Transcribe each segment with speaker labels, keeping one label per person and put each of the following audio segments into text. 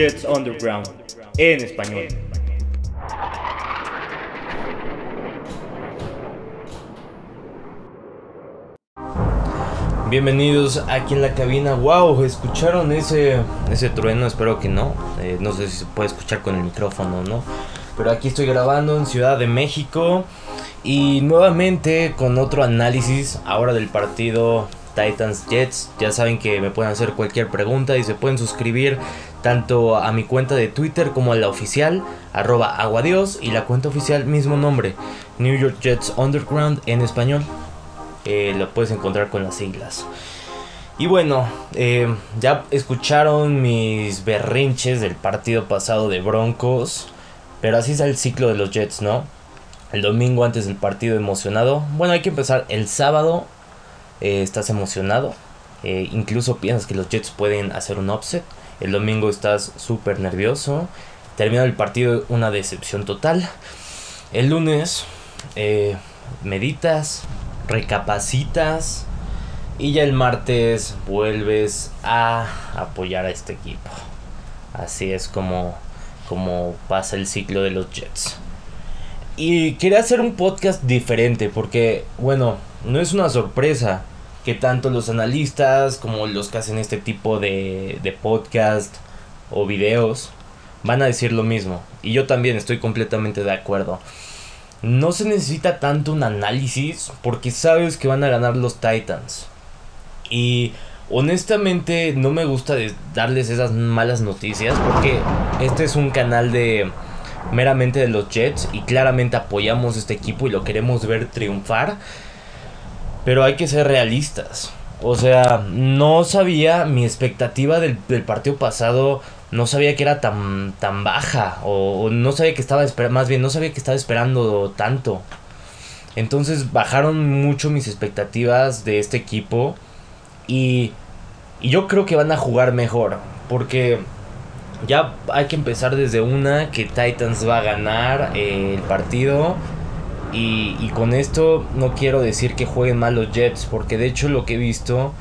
Speaker 1: Jets Underground en español. Bienvenidos aquí en la cabina. Wow, ¿escucharon ese, ese trueno? Espero que no. Eh, no sé si se puede escuchar con el micrófono no. Pero aquí estoy grabando en Ciudad de México. Y nuevamente con otro análisis ahora del partido Titans Jets. Ya saben que me pueden hacer cualquier pregunta y se pueden suscribir tanto a mi cuenta de Twitter como a la oficial, arroba aguadios, y la cuenta oficial mismo nombre, New York Jets Underground en español. Eh, lo puedes encontrar con las siglas. Y bueno, eh, ya escucharon mis berrinches del partido pasado de Broncos. Pero así es el ciclo de los Jets, ¿no? El domingo antes del partido emocionado. Bueno, hay que empezar el sábado. Eh, estás emocionado. incluso piensas que los Jets pueden hacer un offset. El domingo estás súper nervioso. Termina el partido una decepción total. El lunes meditas, recapacitas y ya el martes vuelves a apoyar a este equipo. Así es como, como pasa el ciclo de los Jets. Y quería hacer un podcast diferente porque, bueno, no es una sorpresa que tanto los analistas como los que hacen este tipo de, de podcast o videos van a decir lo mismo. Y yo también estoy completamente de acuerdo no se necesita tanto un análisis porque sabes que van a ganar los Titans. Y honestamente no me gusta darles esas malas noticias porque este es un canal de meramente de los Jets y claramente apoyamos este equipo y lo queremos ver triunfar. Pero hay que ser realistas. O sea, no sabía mi expectativa del, del partido pasado no sabía que era tan, tan baja o, no sabía que estaba esperando, más bien no sabía que estaba esperando tanto. Entonces bajaron mucho mis expectativas de este equipo y, y yo creo que van a jugar mejor porque ya hay que empezar desde una que Titans va a ganar eh, el partido y, con esto no quiero decir que jueguen mal los Jets porque de hecho lo que he visto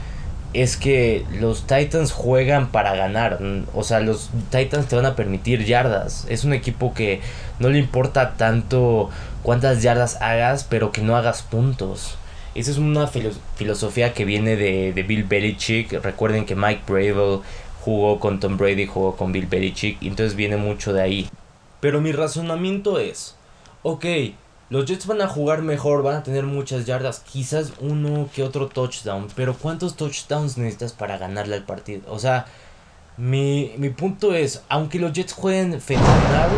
Speaker 1: es que los Titans juegan para ganar. O sea, los Titans te van a permitir yardas. Es un equipo que no le importa tanto cuántas yardas hagas, pero que no hagas puntos. Esa es una filosofía que viene de, de, Bill Belichick. Recuerden que Mike Bravel jugó con Tom Brady, jugó con Bill Belichick. Entonces viene mucho de ahí. Pero mi razonamiento es, ok, los Jets van a jugar mejor, van a tener muchas yardas, quizás uno que otro touchdown, pero ¿cuántos touchdowns necesitas para ganarle al partido? O sea, mi, punto es, aunque los Jets jueguen fenomenal,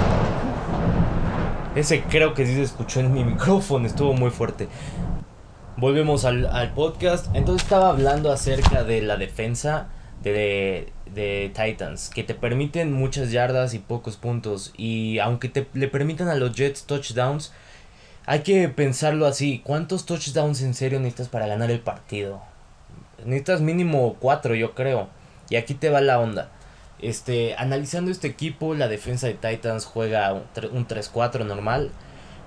Speaker 1: ese creo que sí se escuchó en mi micrófono, estuvo muy fuerte. Volvemos al, al podcast, entonces estaba hablando acerca de la defensa de, de Titans, que te permiten muchas yardas y pocos puntos, y aunque te, le permitan a los Jets touchdowns, hay que pensarlo así. ¿Cuántos touchdowns en serio necesitas para ganar el partido? Necesitas mínimo cuatro, yo creo. Y aquí te va la onda. Este, analizando este equipo, la defensa de Titans juega un 3-4 normal.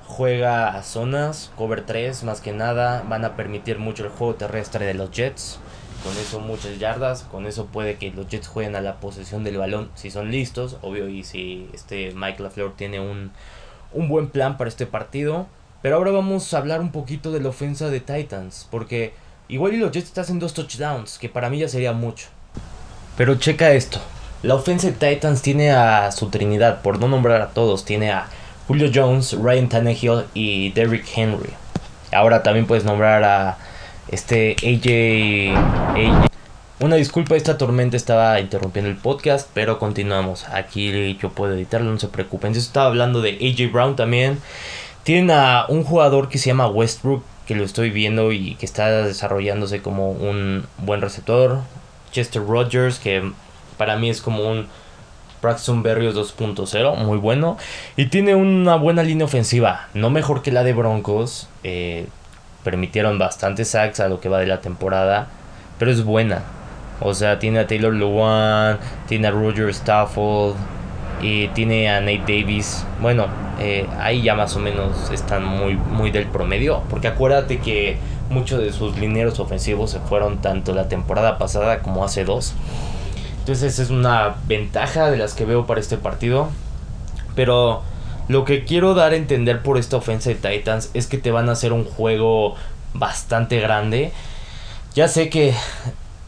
Speaker 1: Juega a zonas, cover 3 más que nada. Van a permitir mucho el juego terrestre de los Jets. Con eso muchas yardas. Con eso puede que los Jets jueguen a la posesión del balón si son listos. Obvio, y si este Mike LaFleur tiene un, un buen plan para este partido. Pero ahora vamos a hablar un poquito de la ofensa de Titans. Porque igual y los Jets están en dos touchdowns, que para mí ya sería mucho. Pero checa esto. La ofensa de Titans tiene a su trinidad, por no nombrar a todos. Tiene a Julio Jones, Ryan Tannehill y Derrick Henry. Ahora también puedes nombrar a este AJ, AJ. Una disculpa, esta tormenta estaba interrumpiendo el podcast, pero continuamos. Aquí yo puedo editarlo, no se preocupen. Yo estaba hablando de AJ Brown también. Tienen a un jugador que se llama Westbrook, que lo estoy viendo y que está desarrollándose como un buen receptor. Chester Rogers, que para mí es como un Braxton Berrios 2.0, muy bueno. Y tiene una buena línea ofensiva, no mejor que la de Broncos. Eh, permitieron bastantes sacks a lo que va de la temporada, pero es buena. O sea, tiene a Taylor Lewan, tiene a Roger Stafford, y tiene a Nate Davis. Bueno, eh, ahí ya más o menos están muy, muy del promedio. Porque acuérdate que muchos de sus lineros ofensivos se fueron tanto la temporada pasada como hace dos. Entonces es una ventaja de las que veo para este partido. Pero lo que quiero dar a entender por esta ofensa de Titans es que te van a hacer un juego bastante grande. Ya sé que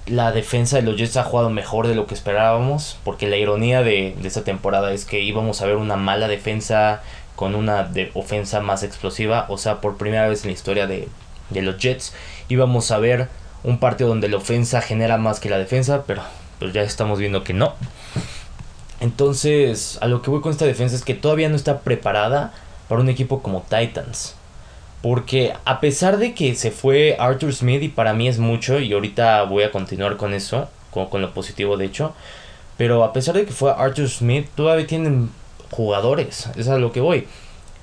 Speaker 1: la defensa de los Jets ha jugado mejor de lo que esperábamos, porque la ironía de, esta temporada es que íbamos a ver una mala defensa con una ofensa más explosiva, o sea, por primera vez en la historia de, de los Jets íbamos a ver un partido donde la ofensa genera más que la defensa, pero pues ya estamos viendo que no. Entonces, a lo que voy con esta defensa es que todavía no está preparada para un equipo como Titans. Porque a pesar de que se fue Arthur Smith y para mí es mucho, y ahorita voy a continuar con eso, con, lo positivo de hecho, pero a pesar de que fue Arthur Smith, todavía tienen jugadores, es a lo que voy.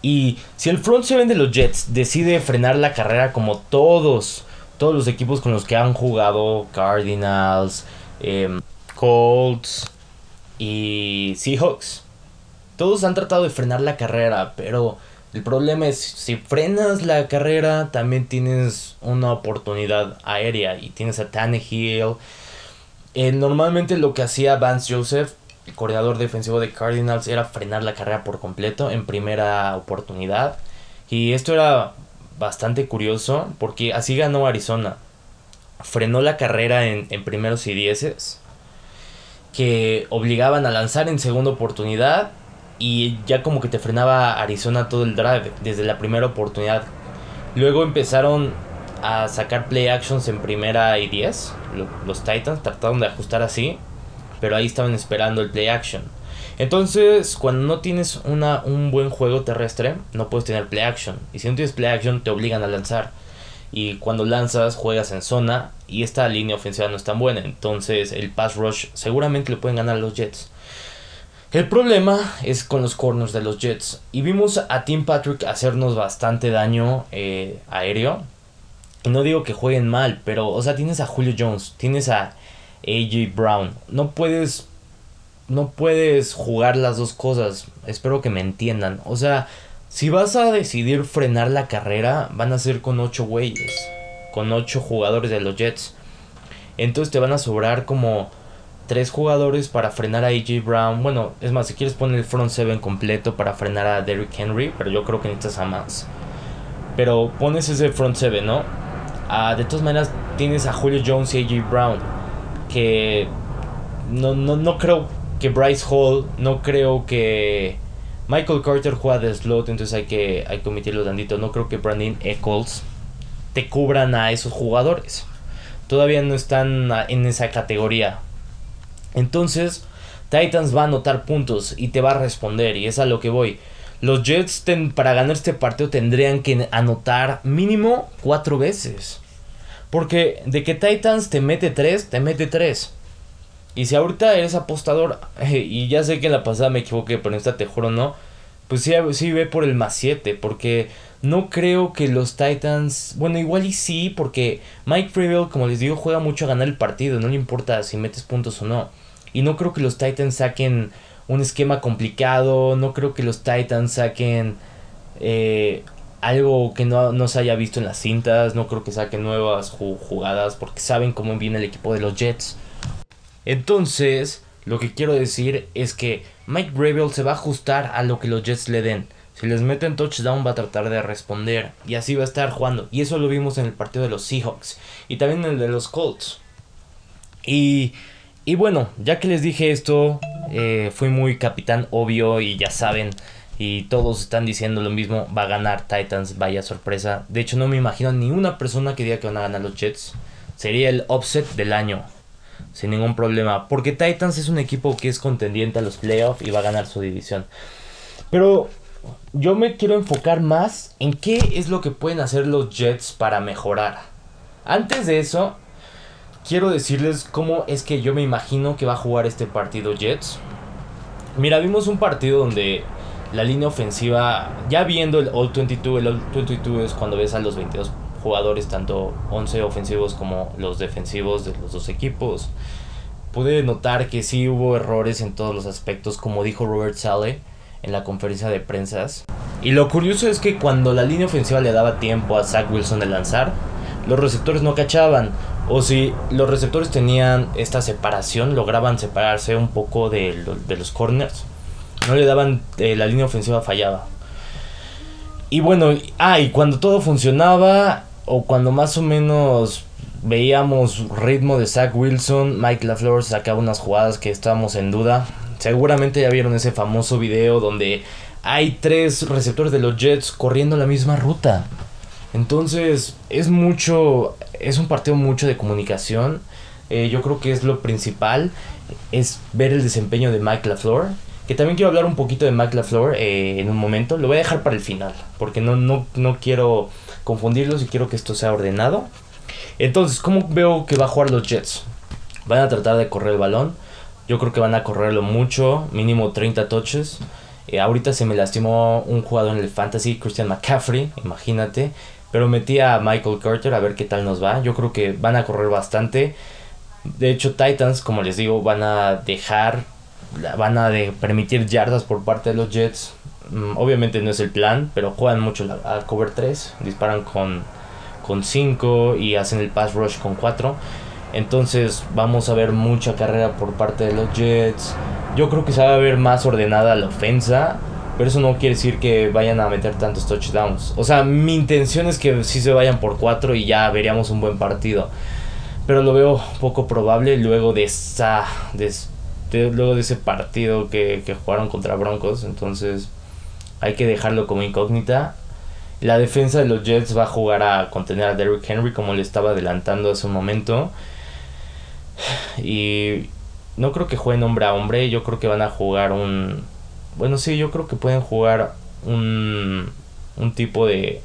Speaker 1: Y si el front seven de los Jets decide frenar la carrera como todos, todos los equipos con los que han jugado, Cardinals, eh, Colts y Seahawks, todos han tratado de frenar la carrera, pero el problema es si frenas la carrera, también tienes una oportunidad aérea y tienes a Tannehill. Eh, normalmente lo que hacía Vance Joseph, el coordinador defensivo de Cardinals, era frenar la carrera por completo en primera oportunidad. Y esto era bastante curioso porque así ganó Arizona. Frenó la carrera en, en primeros y dieces que obligaban a lanzar en segunda oportunidad y ya como que te frenaba Arizona todo el drive desde la primera oportunidad. Luego empezaron a sacar play actions en primera y 10. Los Titans trataron de ajustar así, pero ahí estaban esperando el play action. Entonces, cuando no tienes una, un buen juego terrestre, no puedes tener play action. Y si no tienes play action, te obligan a lanzar. Y cuando lanzas, juegas en zona. Y esta línea ofensiva no es tan buena. Entonces, el pass rush seguramente le pueden ganar los Jets. El problema es con los corners de los Jets. Y vimos a Tim Patrick hacernos bastante daño eh, aéreo. Y no digo que jueguen mal, pero, o sea, tienes a Julio Jones, tienes a AJ Brown. No puedes. No puedes jugar las dos cosas. Espero que me entiendan. O sea, si vas a decidir frenar la carrera, van a ser con 8 güeyes. Con 8 jugadores de los Jets. Entonces te van a sobrar como tres jugadores para frenar a AJ Brown. Bueno, es más, si quieres poner el front seven completo para frenar a Derrick Henry, pero yo creo que necesitas a más. Pero pones ese front seven, ¿no? Ah, de todas maneras, tienes a Julio Jones y AJ Brown. Que no, no, no creo que Bryce Hall, no creo que Michael Carter juega de slot, entonces hay que, hay que omitirlo tantito. No creo que Brandon Eccles te cubran a esos jugadores. Todavía no están en esa categoría entonces, Titans va a anotar puntos y te va a responder. Y es a lo que voy. Los Jets para ganar este partido tendrían que anotar mínimo cuatro veces. Porque de que Titans te mete tres, te mete tres. Y si ahorita eres apostador, y ya sé que en la pasada me equivoqué, pero en esta te juro no, pues sí, sí ve por el más 7, porque no creo que los Titans, bueno, igual y sí, porque Mike Freville, como les digo, juega mucho a ganar el partido, no le importa si metes puntos o no. Y no creo que los Titans saquen un esquema complicado. No creo que los Titans saquen eh, algo que no, se haya visto en las cintas. No creo que saquen nuevas jugadas porque saben cómo viene el equipo de los Jets. Entonces, lo que quiero decir es que Mike Gravel se va a ajustar a lo que los Jets le den. Si les meten touchdown va a tratar de responder y así va a estar jugando. Y eso lo vimos en el partido de los Seahawks y también en el de los Colts. Y y bueno, ya que les dije esto, eh, fui muy capitán obvio y ya saben, y todos están diciendo lo mismo, va a ganar Titans, vaya sorpresa. De hecho, no me imagino ni una persona que diga que van a ganar los Jets. Sería el offset del año, sin ningún problema, porque Titans es un equipo que es contendiente a los playoffs y va a ganar su división. Pero yo me quiero enfocar más en qué es lo que pueden hacer los Jets para mejorar. Antes de eso, quiero decirles cómo es que yo me imagino que va a jugar este partido Jets. Mira, vimos un partido donde la línea ofensiva, ya viendo el All 22, el All 22 es cuando ves a los 22 jugadores, tanto 11 ofensivos como los defensivos de los dos equipos. Pude notar que sí hubo errores en todos los aspectos, como dijo Robert Sale en la conferencia de prensas. Y lo curioso es que cuando la línea ofensiva le daba tiempo a Zach Wilson de lanzar, los receptores no cachaban o si los receptores tenían esta separación, lograban separarse un poco de, de los corners. No le daban, eh, la línea ofensiva fallaba. Y bueno, ah, y cuando todo funcionaba, o cuando más o menos veíamos ritmo de Zach Wilson, Mike LaFleur sacaba unas jugadas que estábamos en duda. Seguramente ya vieron ese famoso video donde hay tres receptores de los Jets corriendo la misma ruta. Entonces, es mucho, es un partido mucho de comunicación. Eh, yo creo que es lo principal, es ver el desempeño de Mike LaFleur. Que también quiero hablar un poquito de Mike LaFleur eh, en un momento. Lo voy a dejar para el final, porque no, no, no quiero confundirlos y quiero que esto sea ordenado. Entonces, ¿cómo veo que va a jugar los Jets? Van a tratar de correr el balón. Yo creo que van a correrlo mucho, mínimo 30 touches. Eh, ahorita se me lastimó un jugador en el fantasy, Christian McCaffrey, imagínate. Pero metí a Michael Carter a ver qué tal nos va. Yo creo que van a correr bastante. De hecho, Titans, como les digo, van a dejar, van a permitir yardas por parte de los Jets. Mm, obviamente no es el plan, pero juegan mucho a cover 3. Disparan con con 5 y hacen el pass rush con 4. Entonces vamos a ver mucha carrera por parte de los Jets. Yo creo que se va a ver más ordenada la ofensa. Pero eso no quiere decir que vayan a meter tantos touchdowns. O sea, mi intención es que sí se vayan por 4 y ya veríamos un buen partido. Pero lo veo poco probable luego de esa. luego de ese partido que, que jugaron contra Broncos. Entonces hay que dejarlo como incógnita. La defensa de los Jets va a jugar a contener a Derrick Henry como le estaba adelantando hace un momento. Y no creo que jueguen hombre a hombre, yo creo que van a jugar un... Bueno, sí, yo creo que pueden jugar un, un tipo de,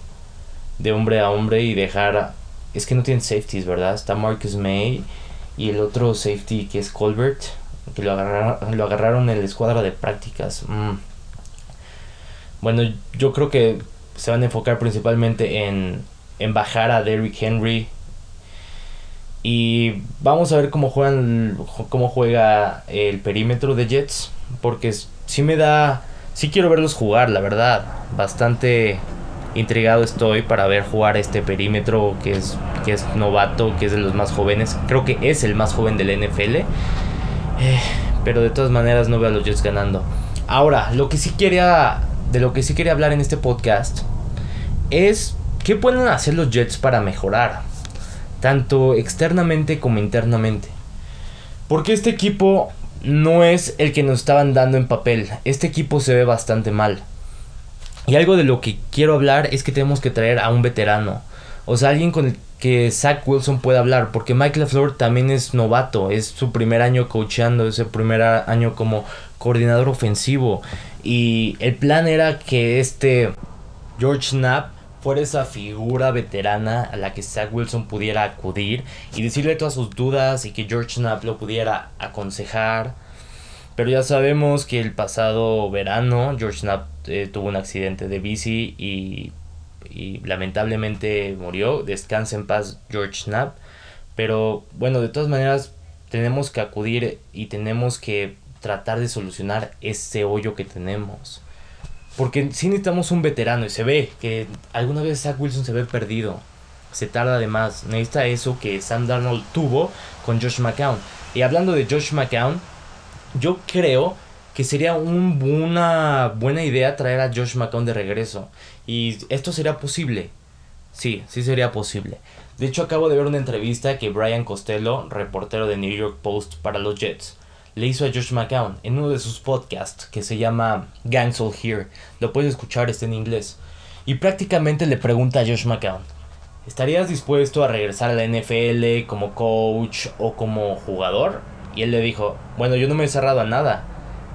Speaker 1: de hombre a hombre y dejar... Es que no tienen safeties, ¿verdad? Está Marcus May y el otro safety que es Colbert, que lo agarraron, lo agarraron en la escuadra de prácticas. Mm. Bueno, yo creo que se van a enfocar principalmente en, en bajar a Derrick Henry. Y vamos a ver cómo juegan cómo juega el perímetro de Jets. Porque sí me da. Sí quiero verlos jugar, la verdad. Bastante intrigado estoy para ver jugar este perímetro que es, que es novato, que es de los más jóvenes. Creo que es el más joven del NFL. Eh, pero de todas maneras no veo a los Jets ganando. Ahora, lo que sí quería de lo que sí quería hablar en este podcast es qué pueden hacer los Jets para mejorar, tanto externamente como internamente. Porque este equipo no es el que nos estaban dando en papel. Este equipo se ve bastante mal. Y algo de lo que quiero hablar es que tenemos que traer a un veterano. O sea, alguien con el que Zach Wilson pueda hablar. Porque Mike LaFleur también es novato. Es su primer año coachando. Es su primer año como coordinador ofensivo. Y el plan era que este George Knapp fuera esa figura veterana a la que Zach Wilson pudiera acudir y decirle todas sus dudas y que George Knapp lo pudiera aconsejar. Pero ya sabemos que el pasado verano George Knapp eh, tuvo un accidente de bici y, y lamentablemente murió. Descansa en paz George Knapp. Pero bueno, de todas maneras tenemos que acudir y tenemos que tratar de solucionar ese hoyo que tenemos. Porque si necesitamos un veterano y se ve que alguna vez Zach Wilson se ve perdido. Se tarda de más. Necesita eso que Sam Darnold tuvo con Josh McCown. Y hablando de Josh McCown, yo creo que sería una buena idea traer a Josh McCown de regreso. Y esto sería posible. Sí, sí sería posible. De hecho, acabo de ver una entrevista que Brian Costello, reportero de New York Post para los Jets, le hizo a Josh McCown en uno de sus podcasts que se llama Gangs All Here. Lo puedes escuchar, está en inglés. Y prácticamente le pregunta a Josh McCown, ¿estarías dispuesto a regresar a la NFL como coach o como jugador? Y él le dijo, bueno, yo no me he cerrado a nada,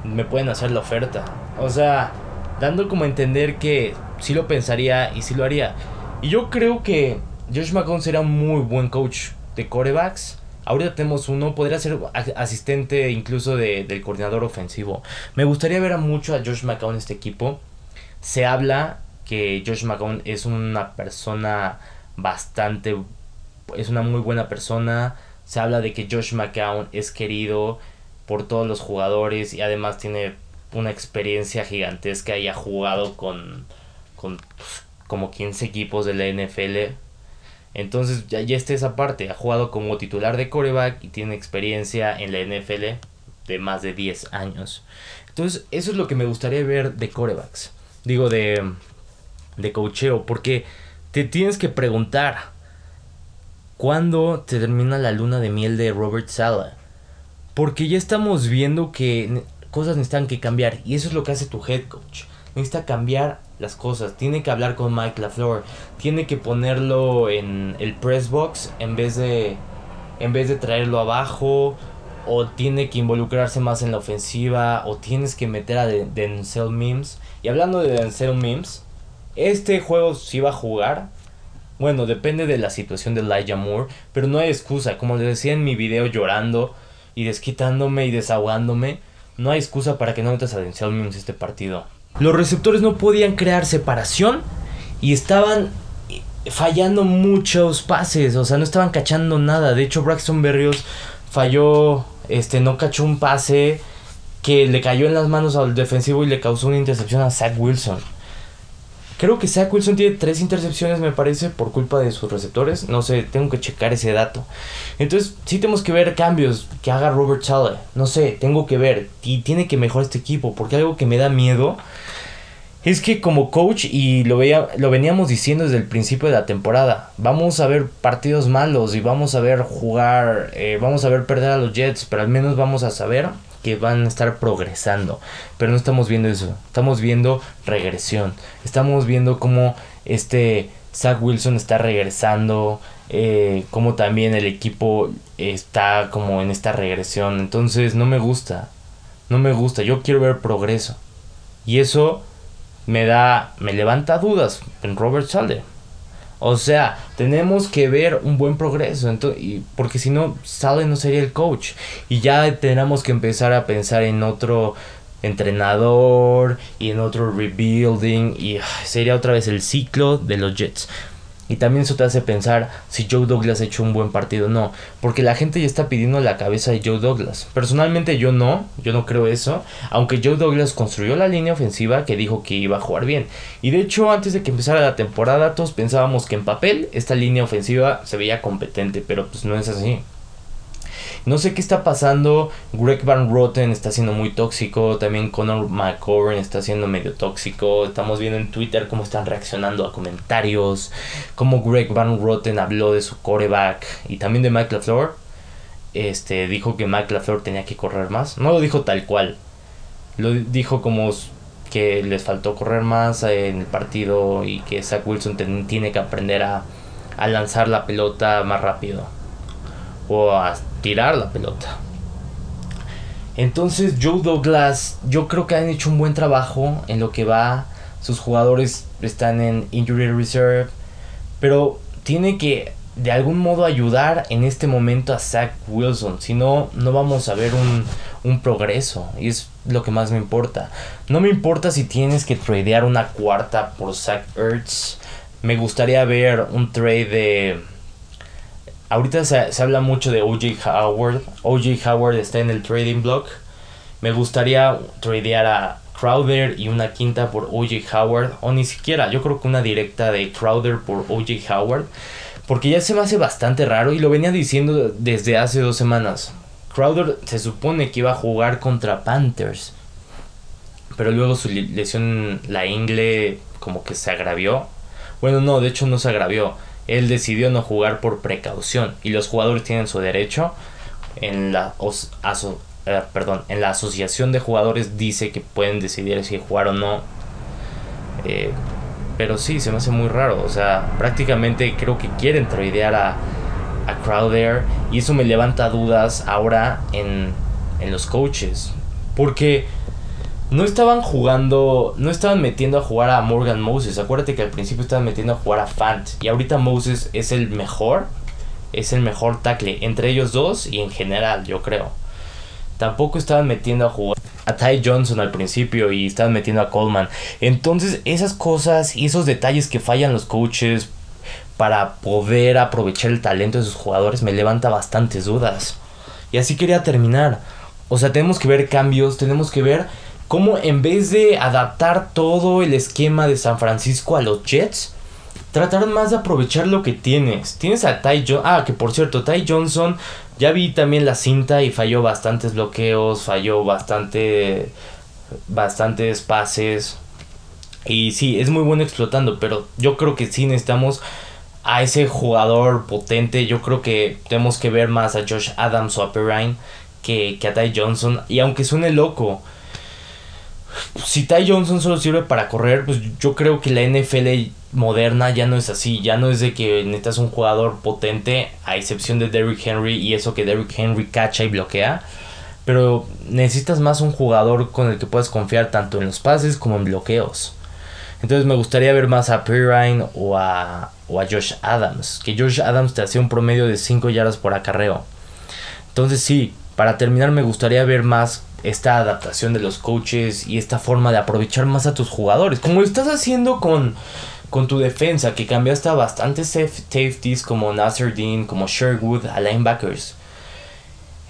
Speaker 1: me pueden hacer la oferta. O sea, dando como a entender que sí lo pensaría y sí lo haría. Y yo creo que Josh McCown será un muy buen coach de corebacks Ahorita tenemos uno, podría ser asistente incluso de, del coordinador ofensivo. Me gustaría ver a mucho a Josh McCown en este equipo. Se habla que Josh McCown es una persona bastante, es una muy buena persona. Se habla de que Josh McCown es querido por todos los jugadores y además tiene una experiencia gigantesca y ha jugado con, con como 15 equipos de la NFL Entonces ya, ya está esa parte. Ha jugado como titular de coreback y tiene experiencia en la NFL de más de 10 años. Entonces eso es lo que me gustaría ver de corebacks. Digo, de, de cocheo. Porque te tienes que preguntar. ¿Cuándo te termina la luna de miel de Robert Sala? Porque ya estamos viendo que cosas necesitan que cambiar. Y eso es lo que hace tu head coach. Necesita cambiar las cosas. Tiene que hablar con Mike LaFleur. Tiene que ponerlo en el press box en vez de en vez de traerlo abajo o tiene que involucrarse más en la ofensiva o tienes que meter a Denzel Mims. Y hablando de Denzel Mims, este juego sí va a jugar. Bueno, depende de la situación de Elijah Moore, pero no hay excusa. Como les decía en mi video llorando y desquitándome y desahogándome, no hay excusa para que no metas a Denzel Mims este partido. Los receptores no podían crear separación y estaban fallando muchos pases, o sea, no estaban cachando nada. De hecho, Braxton Berrios falló, este, no cachó un pase que le cayó en las manos al defensivo y le causó una intercepción a Zach Wilson. Creo que Zach Wilson tiene tres intercepciones, me parece, por culpa de sus receptores. No sé, tengo que checar ese dato. Entonces, sí tenemos que ver cambios que haga Robert Sala. No sé, tengo que ver. Y tiene que mejorar este equipo. Porque algo que me da miedo es que como coach, y lo, veía, lo veníamos diciendo desde el principio de la temporada, vamos a ver partidos malos y vamos a ver jugar, eh, vamos a ver perder a los Jets, pero al menos vamos a saber que van a estar progresando. Pero no estamos viendo eso, estamos viendo regresión, estamos viendo cómo este Zach Wilson está regresando, eh, como también el equipo está como en esta regresión. Entonces no me gusta, no me gusta, yo quiero ver progreso. Y eso me da, me levanta dudas en Robert Sale. O sea, tenemos que ver un buen progreso, entonces, y, porque si no, Sale no sería el coach. Y ya tenemos que empezar a pensar en otro entrenador y en otro rebuilding y sería otra vez el ciclo de los Jets. Y también eso te hace pensar si Joe Douglas ha hecho un buen partido o no. Porque la gente ya está pidiendo la cabeza de Joe Douglas. Personalmente yo no, yo no creo eso. Aunque Joe Douglas construyó la línea ofensiva que dijo que iba a jugar bien. Y de hecho antes de que empezara la temporada todos pensábamos que en papel esta línea ofensiva se veía competente. Pero pues no es así. No sé qué está pasando. Greg Van Roten está siendo muy tóxico. También Conor McCorn está siendo medio tóxico. Estamos viendo en Twitter cómo están reaccionando a comentarios. Cómo Greg Van Roten habló de su coreback. Y también de Mike LaFleur. Este, dijo que Mike LaFleur tenía que correr más. No lo dijo tal cual. Lo dijo como que les faltó correr más en el partido y que Zach Wilson tiene que aprender a, a lanzar la pelota más rápido o a tirar la pelota. Entonces Joe Douglas, yo creo que han hecho un buen trabajo en lo que va. Sus jugadores están en injury reserve, pero tiene que de algún modo ayudar en este momento a Zach Wilson. Si no, no vamos a ver un, un, progreso. Y es lo que más me importa. No me importa si tienes que tradear una cuarta por Zach Ertz. Me gustaría ver un trade de Ahorita se, habla mucho de OJ Howard. OJ Howard está en el trading block. Me gustaría tradear a Crowder y una quinta por OJ Howard. O ni siquiera, yo creo que una directa de Crowder por OJ Howard. Porque ya se me hace bastante raro y lo venía diciendo desde hace dos semanas. Crowder se supone que iba a jugar contra Panthers. Pero luego su lesión, la ingle, como que se agravió. Bueno, no, de hecho no se agravió él decidió no jugar por precaución y los jugadores tienen su derecho. En la, eh, perdón, en la asociación de jugadores dice que pueden decidir si jugar o no. Eh, pero sí, se me hace muy raro. O sea, prácticamente creo que quieren tradear a, a Crowder. Y eso me levanta dudas ahora en, en los coaches. Porque no estaban jugando, no estaban metiendo a jugar a Morgan Moses. Acuérdate que al principio estaban metiendo a jugar a Fant. Y ahorita Moses es el mejor, es el mejor tackle entre ellos dos y en general, yo creo. Tampoco estaban metiendo a jugar a Ty Johnson al principio y estaban metiendo a Coleman. Entonces, esas cosas y esos detalles que fallan los coaches para poder aprovechar el talento de sus jugadores me levanta bastantes dudas. Y así quería terminar. O sea, tenemos que ver cambios, tenemos que ver cómo en vez de adaptar todo el esquema de San Francisco a los Jets, tratar más de aprovechar lo que tienes. Tienes a Ty Johnson. Ah, que por cierto, Ty Johnson. Ya vi también la cinta y falló bastantes bloqueos. Falló bastante. Bastantes pases. Y sí, es muy bueno explotando. Pero yo creo que sí necesitamos a ese jugador potente. Yo creo que tenemos que ver más a Josh Adams o a Perrine que, que a Ty Johnson. Y aunque suene loco si Ty Johnson solo sirve para correr, pues yo creo que la NFL moderna ya no es así, ya no es de que necesitas un jugador potente, a excepción de Derrick Henry y eso que Derrick Henry cacha y bloquea, pero necesitas más un jugador con el que puedas confiar tanto en los pases como en bloqueos. Entonces me gustaría ver más a Pirine o a, o a Josh Adams, que Josh Adams te hacía un promedio de 5 yardas por acarreo. Entonces sí, para terminar me gustaría ver más esta adaptación de los coaches y esta forma de aprovechar más a tus jugadores. Como estás haciendo con, con tu defensa, que cambiaste a bastantes safeties como Nasser Dean, como Sherwood, a linebackers.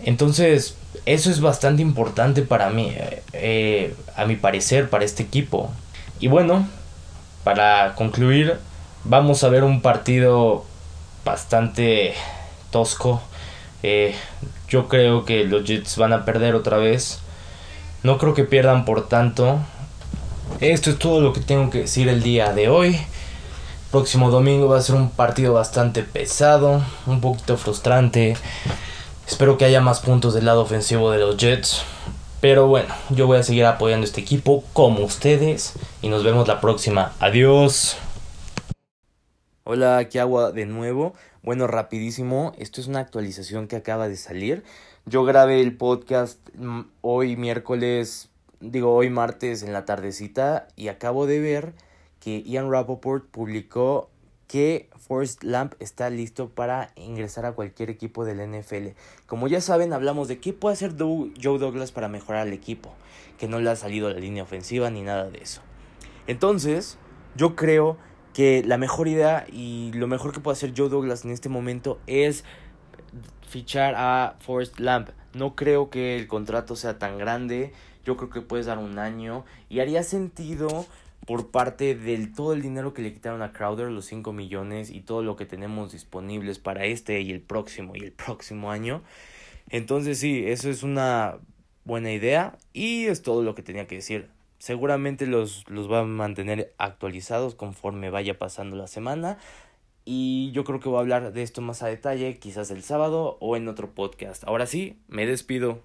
Speaker 1: Entonces, eso es bastante importante para mí, eh, a mi parecer, para este equipo. Y bueno, para concluir, vamos a ver un partido bastante tosco. Eh, yo creo que los Jets van a perder otra vez. No creo que pierdan por tanto. Esto es todo lo que tengo que decir el día de hoy. Próximo domingo va a ser un partido bastante pesado, un poquito frustrante. Espero que haya más puntos del lado ofensivo de los Jets. Pero bueno, yo voy a seguir apoyando este equipo como ustedes. Y nos vemos la próxima. Adiós. Hola, aquí agua de nuevo. Bueno, rapidísimo. Esto es una actualización que acaba de salir. Yo grabé el podcast mm, hoy miércoles, digo hoy martes en la tardecita y acabo de ver que Ian Rappaport publicó que Forrest Lamp está listo para ingresar a cualquier equipo del NFL. Como ya saben, hablamos de qué puede hacer Joe Douglas para mejorar al equipo, que no le ha salido la línea ofensiva ni nada de eso. Entonces, yo creo que la mejor idea y lo mejor que puede hacer Joe Douglas en este momento es fichar a Forrest Lamp. No creo que el contrato sea tan grande. Yo creo que puedes dar un año. Y haría sentido por parte del todo el dinero que le quitaron a Crowder, los 5 millones y todo lo que tenemos disponibles para este y el próximo y el próximo año. Entonces sí, eso es una buena idea y es todo lo que tenía que decir. Seguramente los, los va a mantener actualizados conforme vaya pasando la semana. Y yo creo que voy a hablar de esto más a detalle, quizás el sábado o en otro podcast. Ahora sí, me despido.